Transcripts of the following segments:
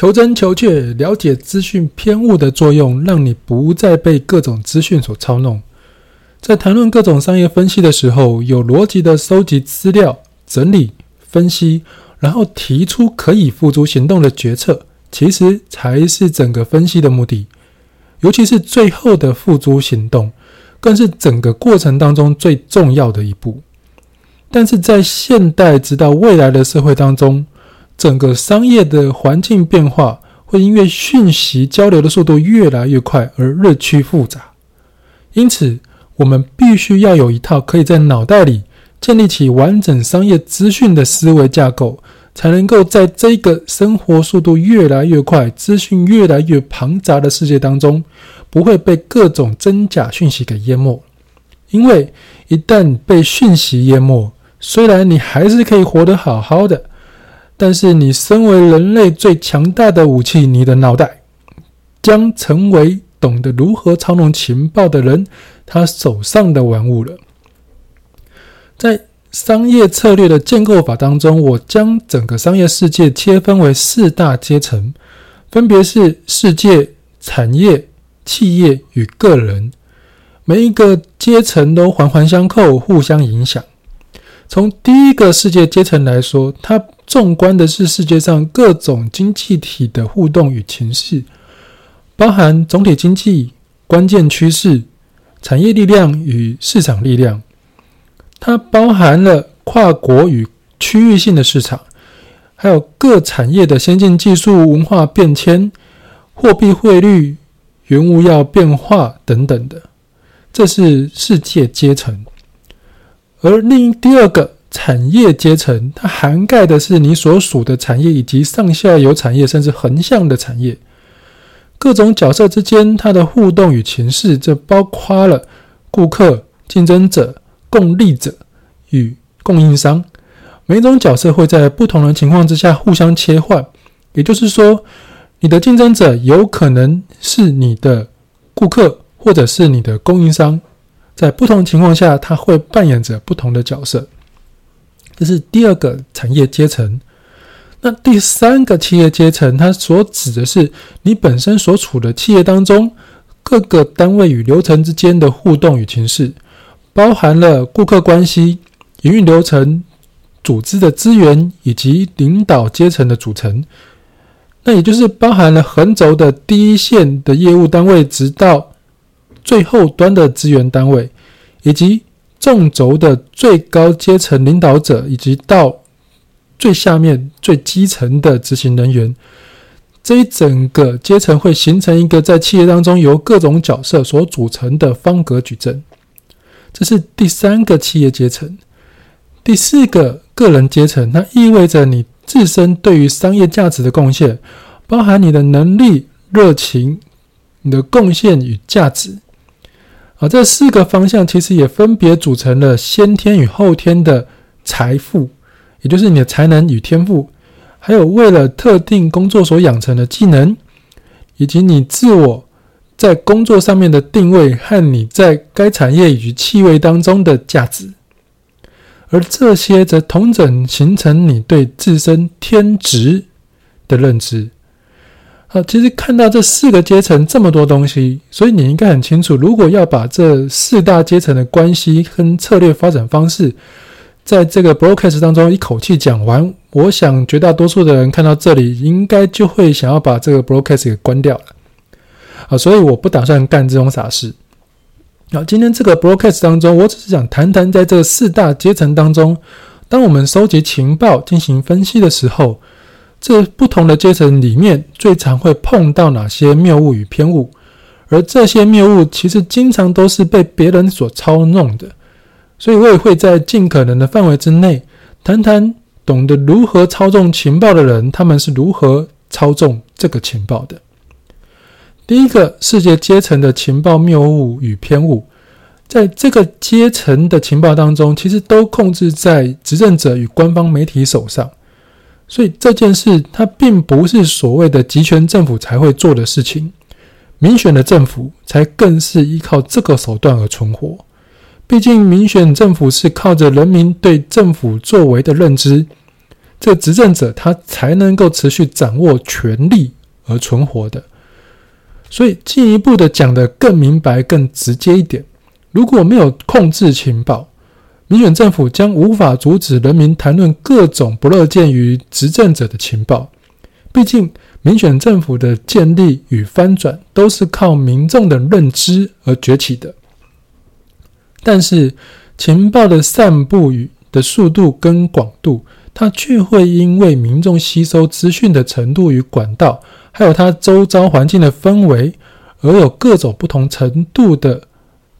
求真求确，了解资讯偏误的作用，让你不再被各种资讯所操弄。在谈论各种商业分析的时候，有逻辑的收集资料、整理、分析，然后提出可以付诸行动的决策，其实才是整个分析的目的。尤其是最后的付诸行动，更是整个过程当中最重要的一步。但是在现代直到未来的社会当中，整个商业的环境变化会因为讯息交流的速度越来越快而日趋复杂，因此我们必须要有一套可以在脑袋里建立起完整商业资讯的思维架构，才能够在这个生活速度越来越快、资讯越来越庞杂的世界当中，不会被各种真假讯息给淹没。因为一旦被讯息淹没，虽然你还是可以活得好好的。但是，你身为人类最强大的武器，你的脑袋将成为懂得如何操弄情报的人他手上的玩物了。在商业策略的建构法当中，我将整个商业世界切分为四大阶层，分别是世界、产业、企业与个人。每一个阶层都环环相扣，互相影响。从第一个世界阶层来说，它纵观的是世界上各种经济体的互动与情势，包含总体经济、关键趋势、产业力量与市场力量。它包含了跨国与区域性的市场，还有各产业的先进技术、文化变迁、货币汇率、原物料变化等等的。这是世界阶层。而另第二个产业阶层，它涵盖的是你所属的产业以及上下游产业，甚至横向的产业，各种角色之间它的互动与情势，这包括了顾客、竞争者、共利者与供应商。每种角色会在不同的情况之下互相切换，也就是说，你的竞争者有可能是你的顾客，或者是你的供应商。在不同情况下，它会扮演着不同的角色。这是第二个产业阶层。那第三个企业阶层，它所指的是你本身所处的企业当中各个单位与流程之间的互动与情势，包含了顾客关系、营运流程、组织的资源以及领导阶层的组成。那也就是包含了横轴的第一线的业务单位，直到最后端的资源单位，以及纵轴的最高阶层领导者，以及到最下面最基层的执行人员，这一整个阶层会形成一个在企业当中由各种角色所组成的方格矩阵。这是第三个企业阶层。第四个个人阶层，它意味着你自身对于商业价值的贡献，包含你的能力、热情、你的贡献与价值。而这四个方向其实也分别组成了先天与后天的财富，也就是你的才能与天赋，还有为了特定工作所养成的技能，以及你自我在工作上面的定位和你在该产业与气味当中的价值，而这些则同整形成你对自身天职的认知。好，其实看到这四个阶层这么多东西，所以你应该很清楚，如果要把这四大阶层的关系跟策略发展方式，在这个 broadcast 当中一口气讲完，我想绝大多数的人看到这里，应该就会想要把这个 broadcast 给关掉了。啊，所以我不打算干这种傻事。好，今天这个 broadcast 当中，我只是想谈谈，在这四大阶层当中，当我们收集情报进行分析的时候。这不同的阶层里面，最常会碰到哪些谬误与偏误？而这些谬误其实经常都是被别人所操弄的，所以我也会在尽可能的范围之内，谈谈懂得如何操纵情报的人，他们是如何操纵这个情报的。第一个世界阶层的情报谬误与偏误，在这个阶层的情报当中，其实都控制在执政者与官方媒体手上。所以这件事，它并不是所谓的集权政府才会做的事情，民选的政府才更是依靠这个手段而存活。毕竟，民选政府是靠着人民对政府作为的认知，这执政者他才能够持续掌握权力而存活的。所以进一步的讲得更明白、更直接一点，如果没有控制情报，民选政府将无法阻止人民谈论各种不乐见于执政者的情报。毕竟，民选政府的建立与翻转都是靠民众的认知而崛起的。但是，情报的散布与的速度跟广度，它却会因为民众吸收资讯的程度与管道，还有它周遭环境的氛围，而有各种不同程度的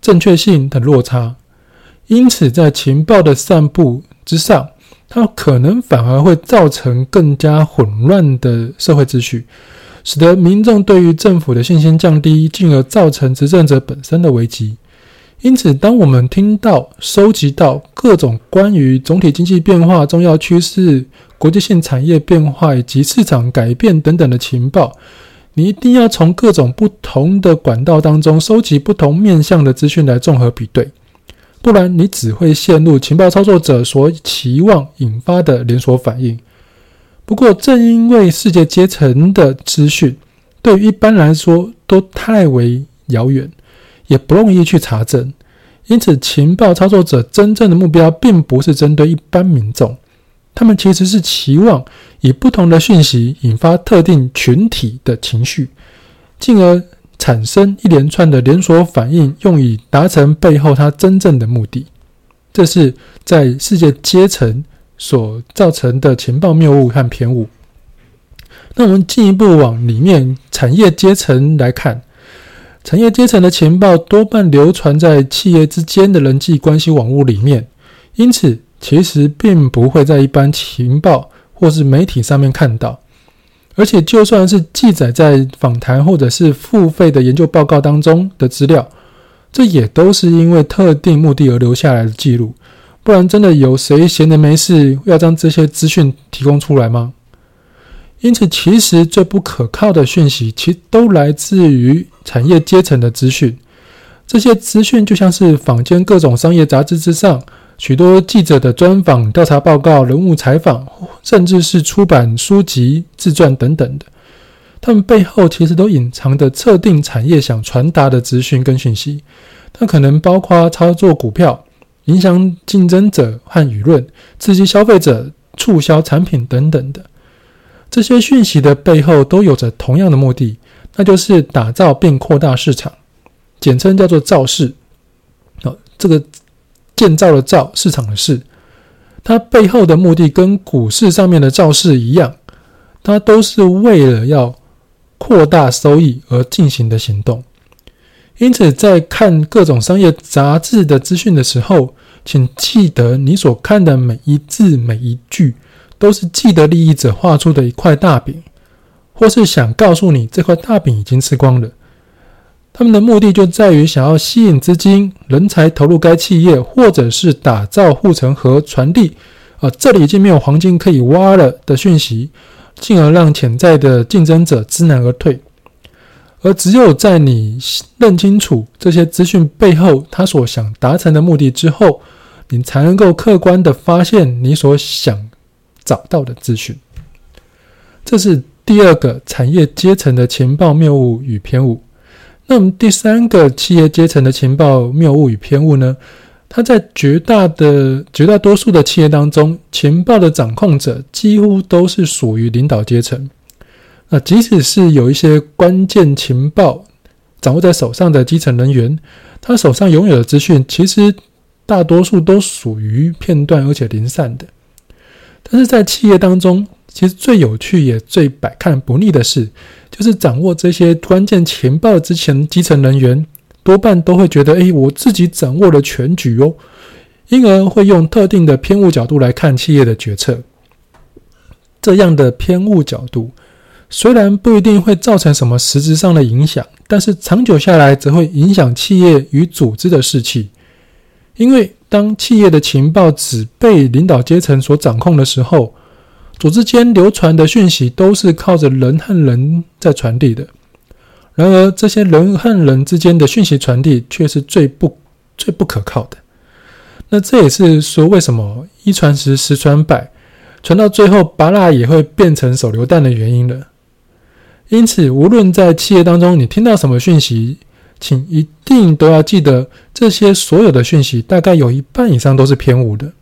正确性的落差。因此，在情报的散布之上，它可能反而会造成更加混乱的社会秩序，使得民众对于政府的信心降低，进而造成执政者本身的危机。因此，当我们听到、收集到各种关于总体经济变化、重要趋势、国际性产业变化以及市场改变等等的情报，你一定要从各种不同的管道当中收集不同面向的资讯来综合比对，不然你只会陷入情报操作者所期望引发的连锁反应。不过，正因为世界阶层的资讯对于一般来说都太为遥远。也不容易去查证，因此情报操作者真正的目标并不是针对一般民众，他们其实是期望以不同的讯息引发特定群体的情绪，进而产生一连串的连锁反应，用以达成背后他真正的目的。这是在世界阶层所造成的情报谬误和偏误。那我们进一步往里面产业阶层来看。产业阶层的情报多半流传在企业之间的人际关系网络里面，因此其实并不会在一般情报或是媒体上面看到。而且，就算是记载在访谈或者是付费的研究报告当中的资料，这也都是因为特定目的而留下来的记录。不然，真的有谁闲得没事要将这些资讯提供出来吗？因此，其实最不可靠的讯息，其实都来自于产业阶层的资讯。这些资讯就像是坊间各种商业杂志之上，许多记者的专访、调查报告、人物采访，甚至是出版书籍、自传等等的。他们背后其实都隐藏着特定产业想传达的资讯跟讯息。它可能包括操作股票、影响竞争者和舆论、刺激消费者、促销产品等等的。这些讯息的背后都有着同样的目的，那就是打造并扩大市场，简称叫做造势。哦，这个建造的造，市场的市，它背后的目的跟股市上面的造势一样，它都是为了要扩大收益而进行的行动。因此，在看各种商业杂志的资讯的时候，请记得你所看的每一字每一句。都是既得利益者画出的一块大饼，或是想告诉你这块大饼已经吃光了。他们的目的就在于想要吸引资金、人才投入该企业，或者是打造护城河传递啊，这里已经没有黄金可以挖了的讯息，进而让潜在的竞争者知难而退。而只有在你认清楚这些资讯背后他所想达成的目的之后，你才能够客观地发现你所想。找到的资讯，这是第二个产业阶层的情报谬误与偏误。那么第三个企业阶层的情报谬误与偏误呢？它在绝大的绝大多数的企业当中，情报的掌控者几乎都是属于领导阶层。那即使是有一些关键情报掌握在手上的基层人员，他手上拥有的资讯，其实大多数都属于片段而且零散的。但是在企业当中，其实最有趣也最百看不腻的事，就是掌握这些关键情报之前，基层人员多半都会觉得，诶，我自己掌握了全局哦，因而会用特定的偏误角度来看企业的决策。这样的偏误角度，虽然不一定会造成什么实质上的影响，但是长久下来，则会影响企业与组织的士气，因为。当企业的情报只被领导阶层所掌控的时候，组织间流传的讯息都是靠着人和人在传递的。然而，这些人和人之间的讯息传递却是最不最不可靠的。那这也是说，为什么一传十，十传百，传到最后，芭乐也会变成手榴弹的原因了。因此，无论在企业当中你听到什么讯息，请一定都要记得，这些所有的讯息大概有一半以上都是偏误的。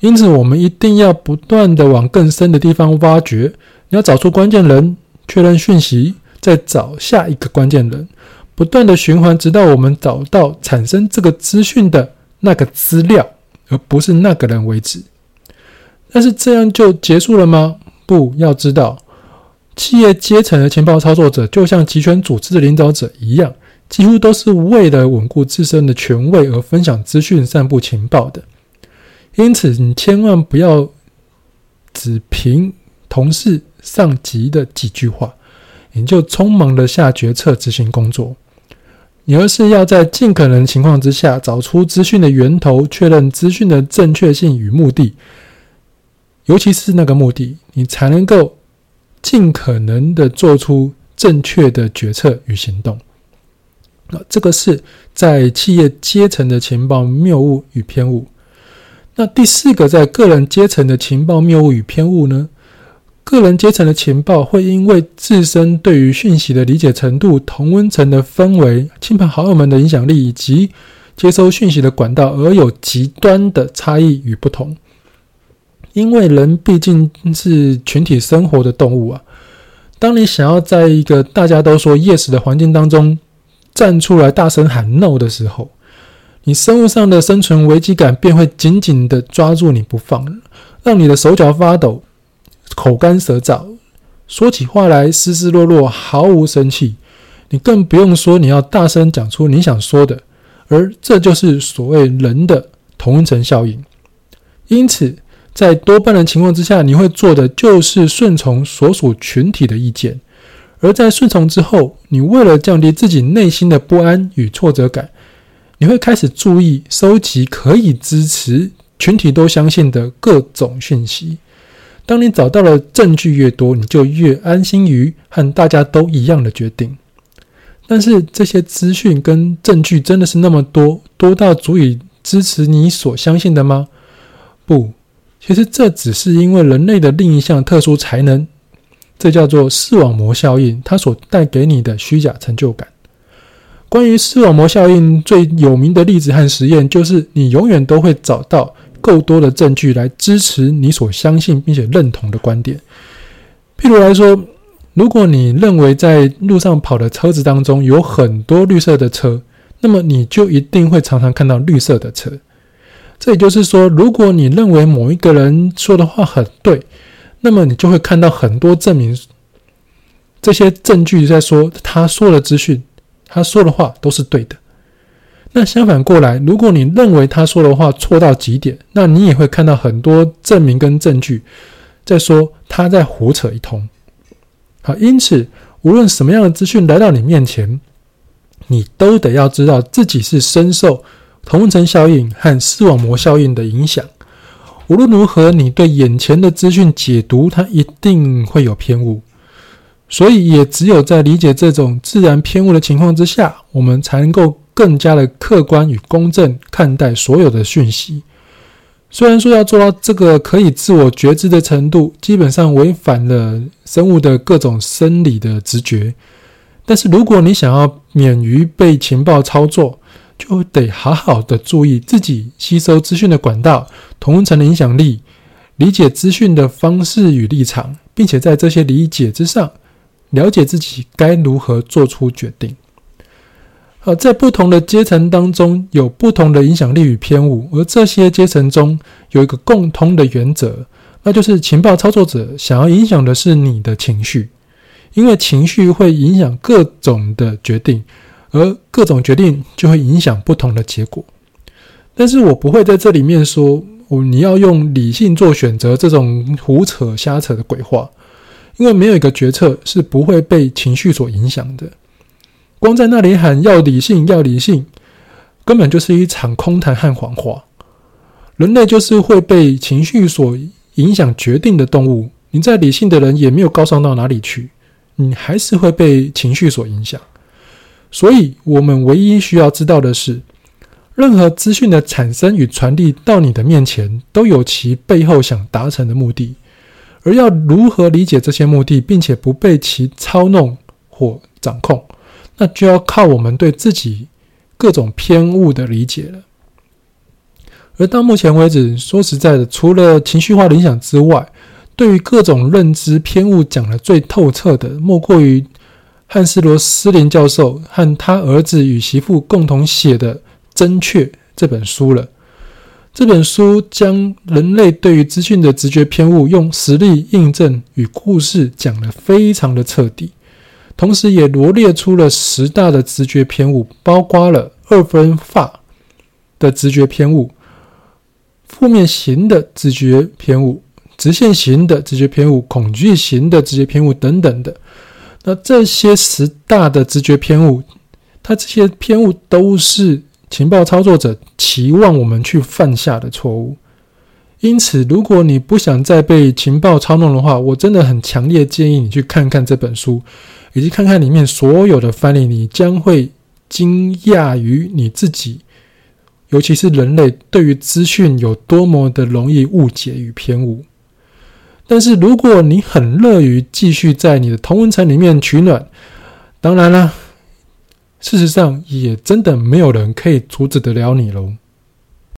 因此，我们一定要不断的往更深的地方挖掘，你要找出关键人，确认讯息，再找下一个关键人，不断的循环，直到我们找到产生这个资讯的那个资料，而不是那个人为止。但是这样就结束了吗？不，要知道。企业阶层的情报操作者，就像集权组织的领导者一样，几乎都是为了稳固自身的权位而分享资讯、散布情报的。因此，你千万不要只凭同事、上级的几句话，你就匆忙的下决策执行工作。你而是要在尽可能情况之下，找出资讯的源头，确认资讯的正确性与目的，尤其是那个目的，你才能够。尽可能的做出正确的决策与行动，那这个是在企业阶层的情报谬误与偏误。那第四个，在个人阶层的情报谬误与偏误呢？个人阶层的情报会因为自身对于讯息的理解程度、同温层的氛围、亲朋好友们的影响力以及接收讯息的管道而有极端的差异与不同。因为人毕竟是群体生活的动物啊，当你想要在一个大家都说 yes 的环境当中站出来大声喊 no 的时候，你生物上的生存危机感便会紧紧的抓住你不放，让你的手脚发抖、口干舌燥，说起话来丝丝落落，毫无生气。你更不用说你要大声讲出你想说的，而这就是所谓人的同温层效应。因此。在多半的情况之下，你会做的就是顺从所属群体的意见，而在顺从之后，你为了降低自己内心的不安与挫折感，你会开始注意收集可以支持群体都相信的各种讯息。当你找到了证据越多，你就越安心于和大家都一样的决定。但是这些资讯跟证据真的是那么多，多到足以支持你所相信的吗？不。其实这只是因为人类的另一项特殊才能，这叫做视网膜效应，它所带给你的虚假成就感。关于视网膜效应最有名的例子和实验，就是你永远都会找到够多的证据来支持你所相信并且认同的观点。譬如来说，如果你认为在路上跑的车子当中有很多绿色的车，那么你就一定会常常看到绿色的车。这也就是说，如果你认为某一个人说的话很对，那么你就会看到很多证明，这些证据在说他说的资讯，他说的话都是对的。那相反过来，如果你认为他说的话错到极点，那你也会看到很多证明跟证据在说他在胡扯一通。好，因此无论什么样的资讯来到你面前，你都得要知道自己是深受。同温层效应和视网膜效应的影响，无论如何，你对眼前的资讯解读，它一定会有偏误。所以，也只有在理解这种自然偏误的情况之下，我们才能够更加的客观与公正看待所有的讯息。虽然说要做到这个可以自我觉知的程度，基本上违反了生物的各种生理的直觉，但是如果你想要免于被情报操作，就得好好的注意自己吸收资讯的管道、同温层的影响力，理解资讯的方式与立场，并且在这些理解之上，了解自己该如何做出决定。好，在不同的阶层当中，有不同的影响力与偏误，而这些阶层中有一个共通的原则，那就是情报操作者想要影响的是你的情绪，因为情绪会影响各种的决定。而各种决定就会影响不同的结果，但是我不会在这里面说，我，你要用理性做选择这种胡扯瞎扯的鬼话，因为没有一个决策是不会被情绪所影响的。光在那里喊要理性，要理性，根本就是一场空谈和谎话。人类就是会被情绪所影响决定的动物，你再理性的人也没有高尚到哪里去，你还是会被情绪所影响。所以，我们唯一需要知道的是，任何资讯的产生与传递到你的面前，都有其背后想达成的目的。而要如何理解这些目的，并且不被其操弄或掌控，那就要靠我们对自己各种偏误的理解了。而到目前为止，说实在的，除了情绪化的影响之外，对于各种认知偏误讲的最透彻的，莫过于汉斯·罗斯林教授和他儿子与媳妇共同写的《真确》这本书了。这本书将人类对于资讯的直觉偏误，用实例印证与故事讲得非常的彻底，同时也罗列出了十大的直觉偏误，包括了二分法的直觉偏误。负面型的直觉偏误、直线型的直觉偏误、恐惧型的直觉偏误等等的，那这些十大的直觉偏误，它这些偏误都是情报操作者期望我们去犯下的错误。因此，如果你不想再被情报操弄的话，我真的很强烈建议你去看看这本书，以及看看里面所有的翻译，你将会惊讶于你自己。尤其是人类对于资讯有多么的容易误解与偏误，但是如果你很乐于继续在你的同温层里面取暖，当然了，事实上也真的没有人可以阻止得了你喽。